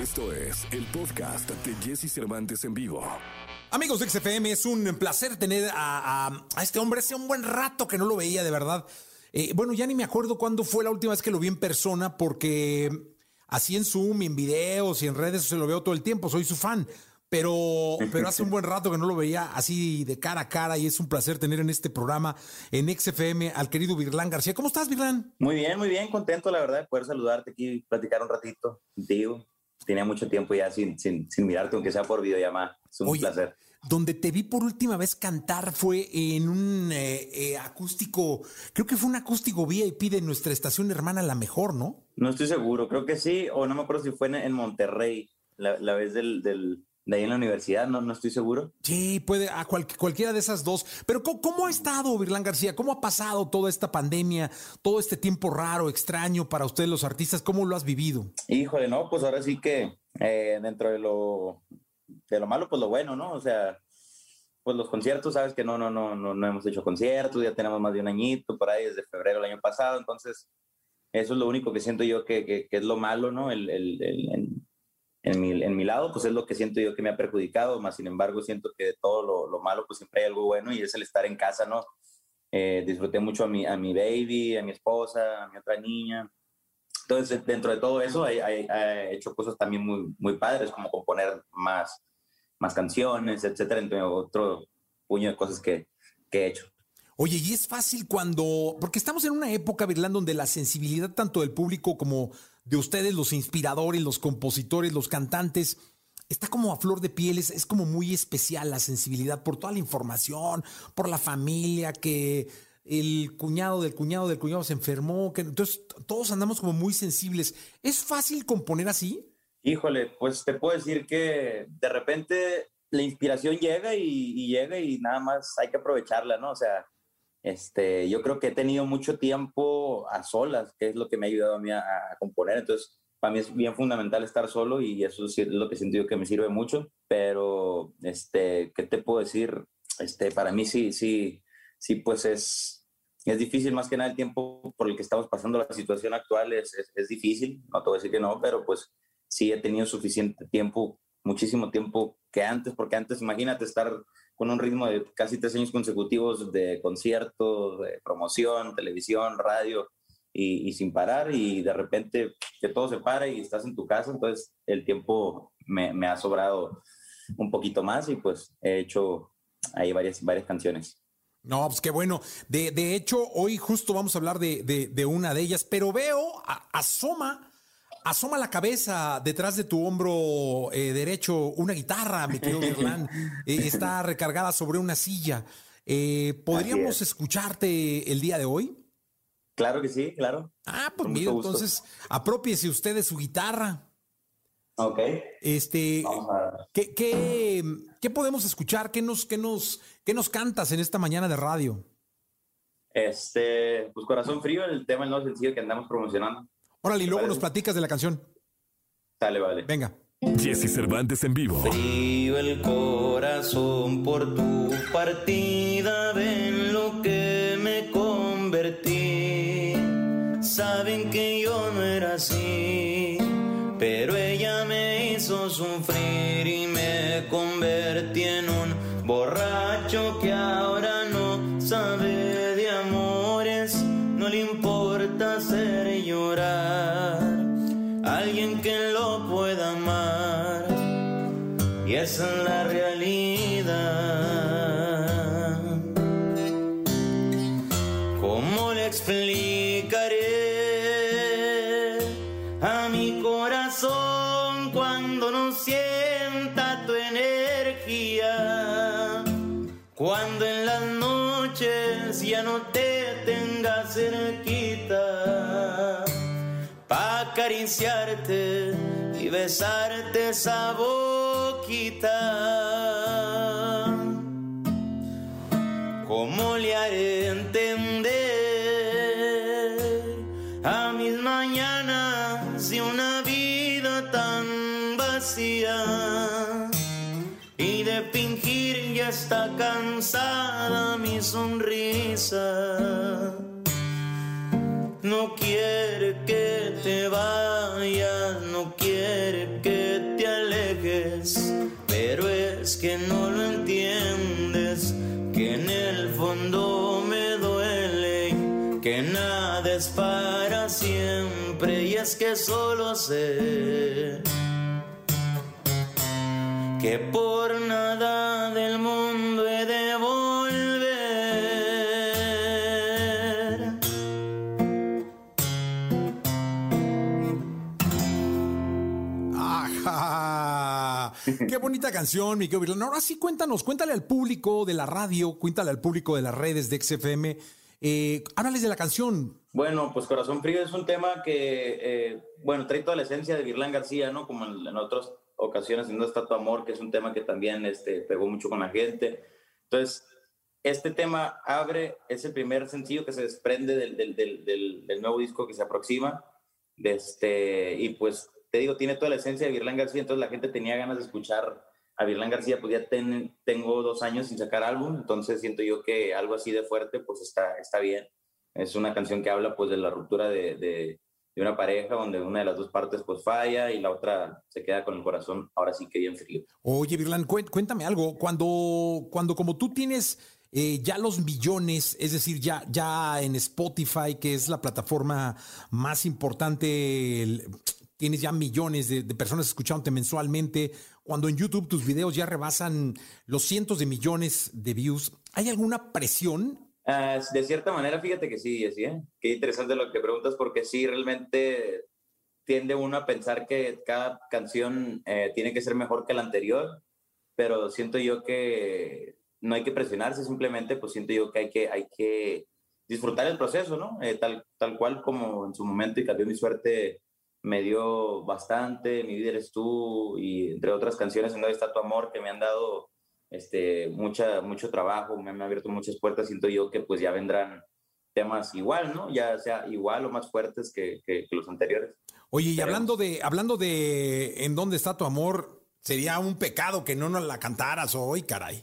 Esto es el podcast de Jesse Cervantes en vivo. Amigos de XFM, es un placer tener a, a- a este hombre. Hace un buen rato que no lo veía, de verdad. Eh, bueno, ya ni me acuerdo cuándo fue la última vez que lo vi en persona, porque así en Zoom, y en videos y en redes se lo veo todo el tiempo. Soy su fan. Pero, pero hace un buen rato que no lo veía así de cara a cara y es un placer tener en este programa en XFM al querido Virlán García. ¿Cómo estás, Virlán? Muy bien, muy bien, contento la verdad de poder saludarte aquí y platicar un ratito contigo. Tenía mucho tiempo ya sin, sin, sin mirarte, aunque sea por videollamada. Es un Oye, placer. Donde te vi por última vez cantar fue en un eh, eh, acústico, creo que fue un acústico VIP de nuestra estación hermana La Mejor, ¿no? No estoy seguro, creo que sí, o no me acuerdo si fue en, en Monterrey, la, la vez del, del, de ahí en la universidad, no, no estoy seguro. Sí, puede, a cual- cualquiera de esas dos. Pero ¿cómo, cómo ha estado, Virlán García? ¿Cómo ha pasado toda esta pandemia, todo este tiempo raro, extraño para ustedes los artistas? ¿Cómo lo has vivido? Híjole, no, pues ahora sí que eh, dentro de lo, de lo malo, pues lo bueno, ¿no? O sea, pues los conciertos, sabes que no, no, no, no, no hemos hecho conciertos, ya tenemos más de un añito por ahí desde febrero del año pasado, entonces eso es lo único que siento yo que, que, que es lo malo, ¿no? El, el- el- en, mi, en mi lado, pues es lo que siento yo que me ha perjudicado, más sin embargo siento que de todo lo, lo malo, pues siempre hay algo bueno y es el estar en casa, ¿no? Eh, disfruté mucho a mi, a mi baby, a mi esposa, a mi otra niña. Entonces, dentro de todo eso, he, he- he hecho cosas también muy, muy padres, como componer más, más canciones, etcétera, entre otro puño de cosas que, que he hecho. Oye, y es fácil cuando, porque estamos en una época, Virlán, donde la sensibilidad tanto del público como de ustedes, los inspiradores, los compositores, los cantantes, está como a flor de piel, es, es como muy especial la sensibilidad por toda la información, por la familia, que el cuñado del cuñado del cuñado se enfermó, que entonces todos andamos como muy sensibles. ¿Es fácil componer así? Híjole, pues te puedo decir que de repente la inspiración llega y, y llega y nada más hay que aprovecharla, ¿no? O sea, este, yo creo que he tenido mucho tiempo a solas, que es lo que me ha ayudado a mí a, a componer. Entonces, para mí es bien fundamental estar solo y eso es lo que siento yo que me sirve mucho. Pero, este, ¿qué te puedo decir? Este, para mí sí, sí, sí, pues es, es difícil más que nada el tiempo por el que estamos pasando. La situación actual es, es, es difícil, no te voy a decir que no, pero pues sí he tenido suficiente tiempo, muchísimo tiempo que antes, porque antes imagínate estar con un ritmo de casi tres años consecutivos de conciertos, de promoción, televisión, radio y, sin parar y de repente que todo se para y estás en tu casa, entonces el tiempo me, ha sobrado un poquito más y pues he hecho ahí varias, varias canciones. No, pues qué bueno. De, de hecho, hoy justo vamos a hablar de, de- una de ellas, pero veo, asoma, asoma la cabeza detrás de tu hombro eh, derecho una guitarra, mi querido Virlán. Eh, está recargada sobre una silla. Eh, ¿Podríamos es. escucharte el día de hoy? Claro que sí, claro. Ah, pues mira, entonces apropiese usted de su guitarra. Ok. Este, Vamos a... ¿qué, qué, qué podemos escuchar? ¿Qué nos, qué, nos, ¿Qué nos cantas en esta mañana de radio? Este, pues Corazón Frío, el tema el nuevo sencillo que andamos promocionando. Órale, y luego parece? nos platicas de la canción. Sale, vale. Venga. Jesse Cervantes en vivo. Frío el corazón por tu partida, ven lo que me convertí. Saben que yo no era así, pero ella me hizo sufrir y me convertí en un borracho que ahora no sabe de amores, no le importa Alguien que lo pueda amar. Y esa acariciarte y besarte esa boquita. ¿Cómo le haré entender a mis mañanas de una vida tan vacía? Y de fingir ya está cansada mi sonrisa. No quiere que vayas, no quiere que te alejes, pero es que no lo entiendes, que en el fondo me duele, que nada es para siempre y es que solo sé que por nada del mundo he de Qué bonita canción, Miguel Virlán. Ahora sí, cuéntanos, cuéntale al público de la radio, cuéntale al público de las redes de XFM. Eh, háblales de la canción. Bueno, pues Corazón Frío es un tema que, eh, bueno, trae toda la esencia de Virlán García, ¿no? Como en, en otras ocasiones, en está tu amor, que es un tema que también este, pegó mucho con la gente. Entonces, este tema abre, es el primer sencillo que se desprende del, del, del, nuevo disco que se aproxima. Este, y pues te digo, tiene toda la esencia de Virlán García, entonces la gente tenía ganas de escuchar a Virlán García, pues ya ten, tengo dos años sin sacar álbum, entonces siento yo que algo así de fuerte, pues está, está bien. Es una canción que habla pues de la ruptura de, de, de, una pareja donde una de las dos partes pues falla y la otra se queda con el corazón ahora sí que bien frío. Oye, Virlán, cuéntame algo, cuando, cuando como tú tienes... Eh, ya los millones, es decir, ya, ya en Spotify, que es la plataforma más importante, el, tienes ya millones de, de, personas escuchándote mensualmente, cuando en YouTube tus videos ya rebasan los cientos de millones de views, ¿hay alguna presión? Uh, de cierta manera, fíjate que sí, sí, ¿eh? Qué interesante lo que preguntas, porque sí, realmente tiende uno a pensar que cada canción eh, tiene que ser mejor que la anterior, pero siento yo que no hay que presionarse, simplemente pues siento yo que hay que, hay que disfrutar el proceso, ¿no? Eh, tal, tal cual como en su momento y cambió mi suerte me dio bastante, Mi vida eres tú y entre otras canciones en donde está tu amor que me han dado este, mucha, mucho trabajo, me han abierto muchas puertas, siento yo que pues ya vendrán temas igual, ¿no? Ya sea igual o más fuertes que, que, que los anteriores. Oye, y hablando de, hablando de en dónde está tu amor, sería un pecado que no nos la cantaras hoy, caray.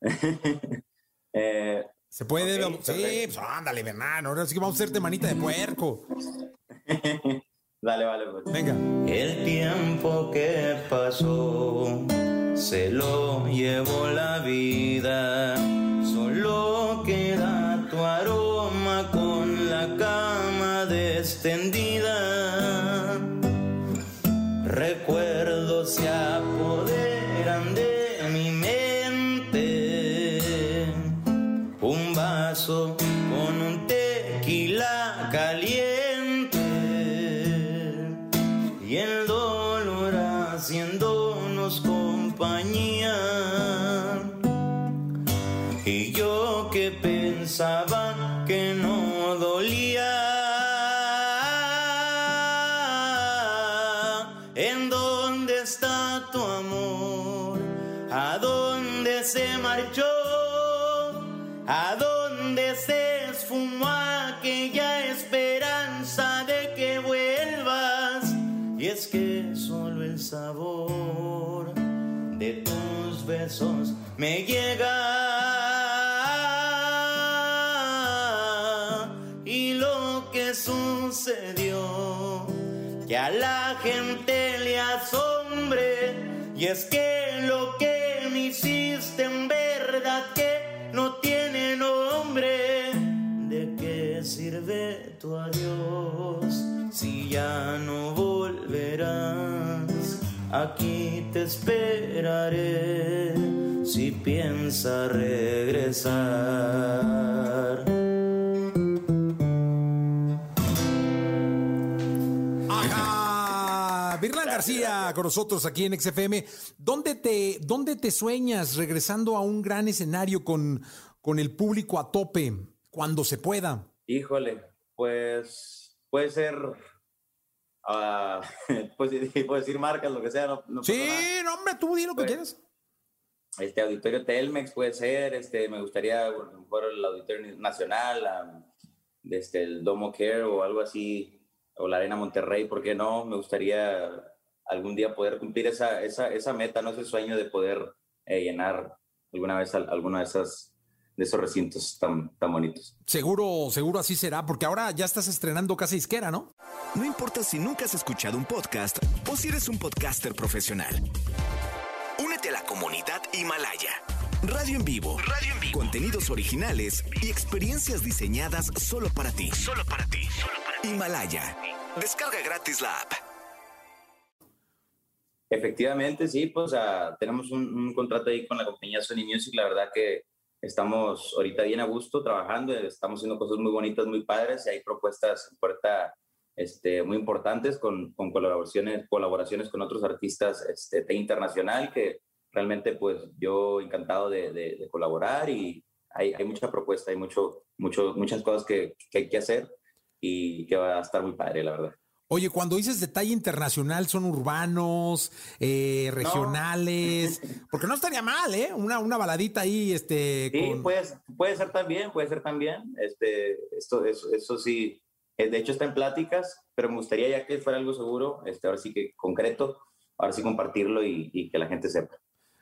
eh, Se puede, okay, sí, pues ándale, hermano, ahora sí que vamos a hacerte manita de puerco. Dale, vale, pues. Venga. El tiempo que pasó se lo llevó la vida. Solo queda tu aroma con la cama extendida. Recuerdos se apoderan se marchó? ¿A dónde se esfumó aquella esperanza de que vuelvas? Y es que solo el sabor de tus besos me llega. Y lo que sucedió, que a la gente le asombre. Y es que lo que hiciste en verdad que no tiene nombre. ¿De qué sirve tu adiós si ya no volverás? Aquí te esperaré si piensa regresar. García con nosotros aquí en XFM. ¿Dónde te, dónde te sueñas regresando a un gran escenario con, con el público a tope cuando se pueda? Híjole, pues puede ser Uh, pues puedo decir marcas, lo que sea. No, no sí, no, hombre, tú di lo que pues, quieras. Este auditorio Telmex puede ser, este, me gustaría, bueno, por el auditorio nacional, um, este, el Domo Care o algo así, o la Arena Monterrey, ¿por qué no? Me gustaría algún día poder cumplir esa, esa, esa meta, no ese sueño de poder eh, llenar alguna vez alguna de esas de esos recintos tan, tan bonitos. Seguro, seguro así será, porque ahora ya estás estrenando Casa Isquera, ¿no? No importa si nunca has escuchado un podcast o si eres un podcaster profesional. Únete a la comunidad Himalaya. Radio en vivo. Radio en vivo. Contenidos originales y experiencias diseñadas solo para ti. Solo para ti. Himalaya. Descarga gratis la app. Efectivamente, sí, pues tenemos un, un, contrato ahí con la compañía Sony Music. La verdad que estamos ahorita bien a gusto trabajando, estamos haciendo cosas muy bonitas, muy padres y hay propuestas en puerta este, muy importantes con, con, colaboraciones, colaboraciones con otros artistas este, de internacional que realmente pues yo encantado de, de, colaborar y hay, hay, mucha propuesta, hay mucho, mucho, muchas cosas que, que hay que hacer y que va a estar muy padre, la verdad. Oye, cuando dices detalle internacional, ¿son urbanos, eh, regionales? Porque no estaría mal, ¿eh? Una, una baladita ahí, este... Sí, puede, puede ser también, puede ser también. Este, esto, eso, eso sí, eh, de hecho está en pláticas, pero me gustaría ya que fuera algo seguro, este, ahora sí que concreto, ahora sí compartirlo y, y que la gente sepa.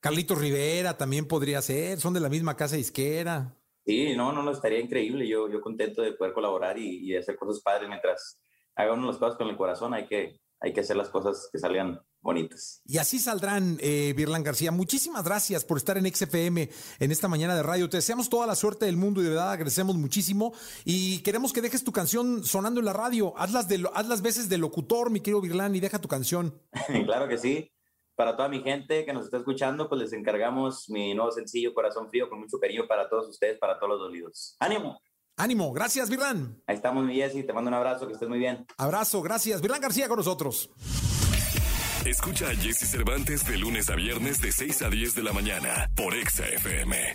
Carlitos Rivera también podría ser, son de la misma casa isquera. Sí, no, no, no, estaría increíble. Yo, yo contento de poder colaborar y, y hacer cosas padres mientras haga uno las cosas con el corazón, hay que, hay que hacer las cosas que salgan bonitas. Y así saldrán, eh, Virlan García. Muchísimas gracias por estar en XFM en esta mañana de radio. Te deseamos toda la suerte del mundo y de verdad agradecemos muchísimo. Y queremos que dejes tu canción sonando en la radio. Haz las, de, haz las veces de locutor, mi querido Virlan, y deja tu canción. claro que sí. Para toda mi gente que nos está escuchando, pues les encargamos mi nuevo sencillo Corazón Frío con mucho cariño para todos ustedes, para todos los dolidos. ¡Ánimo! Ánimo, gracias, Virlan. Ahí estamos, mi Jessy. Te mando un abrazo, que estés muy bien. Abrazo, gracias. Virlan García con nosotros. Escucha a Jesse Cervantes de lunes a viernes de 6 a 10 de la mañana por Exa FM.